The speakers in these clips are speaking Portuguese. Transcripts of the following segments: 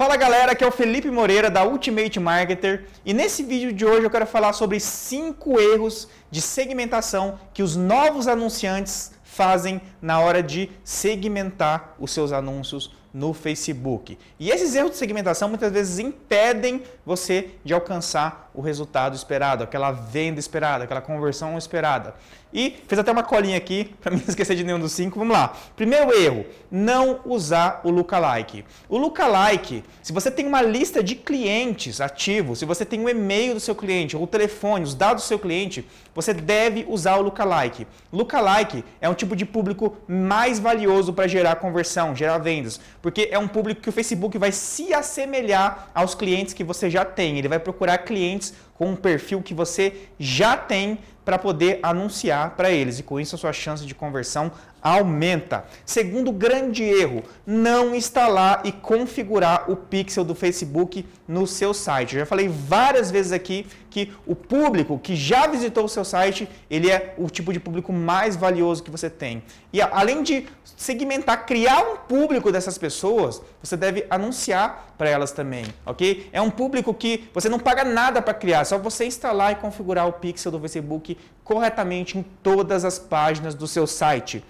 Fala galera, aqui é o Felipe Moreira da Ultimate Marketer e nesse vídeo de hoje eu quero falar sobre 5 erros de segmentação que os novos anunciantes fazem na hora de segmentar os seus anúncios no Facebook. E esses erros de segmentação muitas vezes impedem você de alcançar o resultado esperado, aquela venda esperada, aquela conversão esperada. E fez até uma colinha aqui para não esquecer de nenhum dos cinco. Vamos lá. Primeiro erro, não usar o lookalike. O lookalike, se você tem uma lista de clientes ativos, se você tem o um e-mail do seu cliente, ou o telefone, os dados do seu cliente, você deve usar o lookalike. Lookalike é um tipo de público mais valioso para gerar conversão, gerar vendas, porque é um público que o Facebook vai se assemelhar aos clientes que você já tem. Ele vai procurar clientes com um perfil que você já tem para poder anunciar para eles e com isso a sua chance de conversão aumenta. Segundo grande erro, não instalar e configurar o pixel do Facebook no seu site. Eu já falei várias vezes aqui que o público que já visitou o seu site, ele é o tipo de público mais valioso que você tem. E além de segmentar, criar um público dessas pessoas, você deve anunciar para elas também, ok? É um público que você não paga nada para criar, só você instalar e configurar o pixel do Facebook corretamente em todas as páginas do seu site.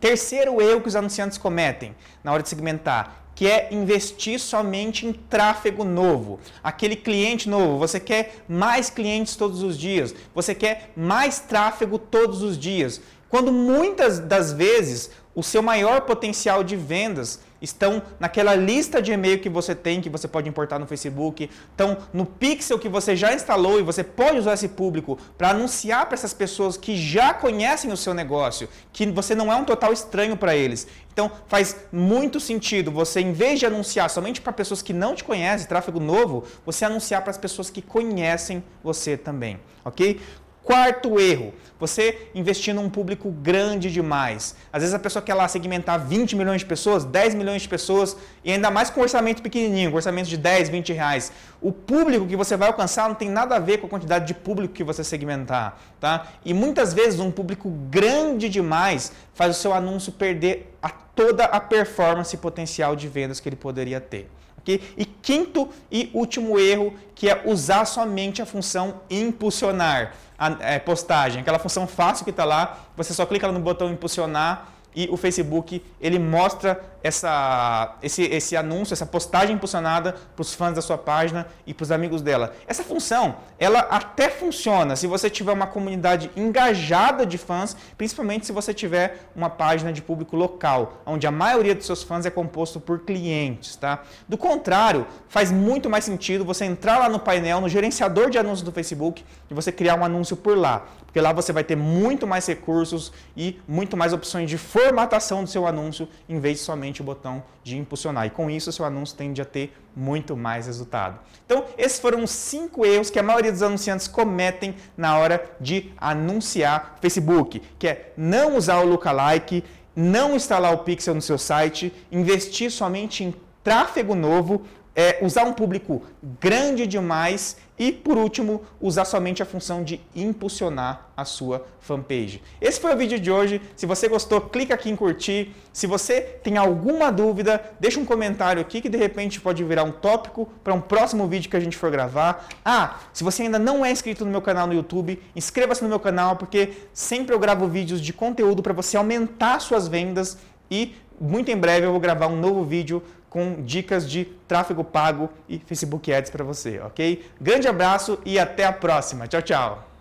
Terceiro erro que os anunciantes cometem na hora de segmentar, que é investir somente em tráfego novo. Aquele cliente novo, você quer mais clientes todos os dias, você quer mais tráfego todos os dias. Quando muitas das vezes o seu maior potencial de vendas estão naquela lista de e-mail que você tem, que você pode importar no Facebook, estão no pixel que você já instalou e você pode usar esse público para anunciar para essas pessoas que já conhecem o seu negócio, que você não é um total estranho para eles. Então faz muito sentido você, em vez de anunciar somente para pessoas que não te conhecem, tráfego novo, você anunciar para as pessoas que conhecem você também, ok? Quarto erro, você investir num público grande demais. Às vezes a pessoa quer lá segmentar 20 milhões de pessoas, 10 milhões de pessoas, e ainda mais com orçamento pequenininho, com orçamento de 10, 20 reais. O público que você vai alcançar não tem nada a ver com a quantidade de público que você segmentar. Tá? E muitas vezes um público grande demais faz o seu anúncio perder a toda a performance potencial de vendas que ele poderia ter. E quinto e último erro, que é usar somente a função impulsionar. A é, postagem, aquela função fácil que está lá, você só clica no botão impulsionar e o Facebook ele mostra essa, esse, esse anúncio, essa postagem impulsionada para os fãs da sua página e para os amigos dela. Essa função, ela até funciona se você tiver uma comunidade engajada de fãs, principalmente se você tiver uma página de público local, onde a maioria dos seus fãs é composto por clientes, tá? Do contrário, faz muito mais sentido você entrar lá no painel, no gerenciador de anúncios do Facebook e você criar um anúncio por lá, porque lá você vai ter muito mais recursos e muito mais opções de formatação do seu anúncio em vez de somente o botão de impulsionar. E com isso, seu anúncio tende a ter muito mais resultado. Então, esses foram os cinco erros que a maioria dos anunciantes cometem na hora de anunciar Facebook, que é não usar o lookalike, não instalar o pixel no seu site, investir somente em tráfego novo, é, usar um público grande demais e, por último, usar somente a função de impulsionar a sua fanpage. Esse foi o vídeo de hoje. Se você gostou, clica aqui em curtir. Se você tem alguma dúvida, deixa um comentário aqui que de repente pode virar um tópico para um próximo vídeo que a gente for gravar. Ah, se você ainda não é inscrito no meu canal no YouTube, inscreva-se no meu canal porque sempre eu gravo vídeos de conteúdo para você aumentar suas vendas e muito em breve eu vou gravar um novo vídeo com dicas de tráfego pago e Facebook Ads para você, ok? Grande abraço e até a próxima. Tchau, tchau.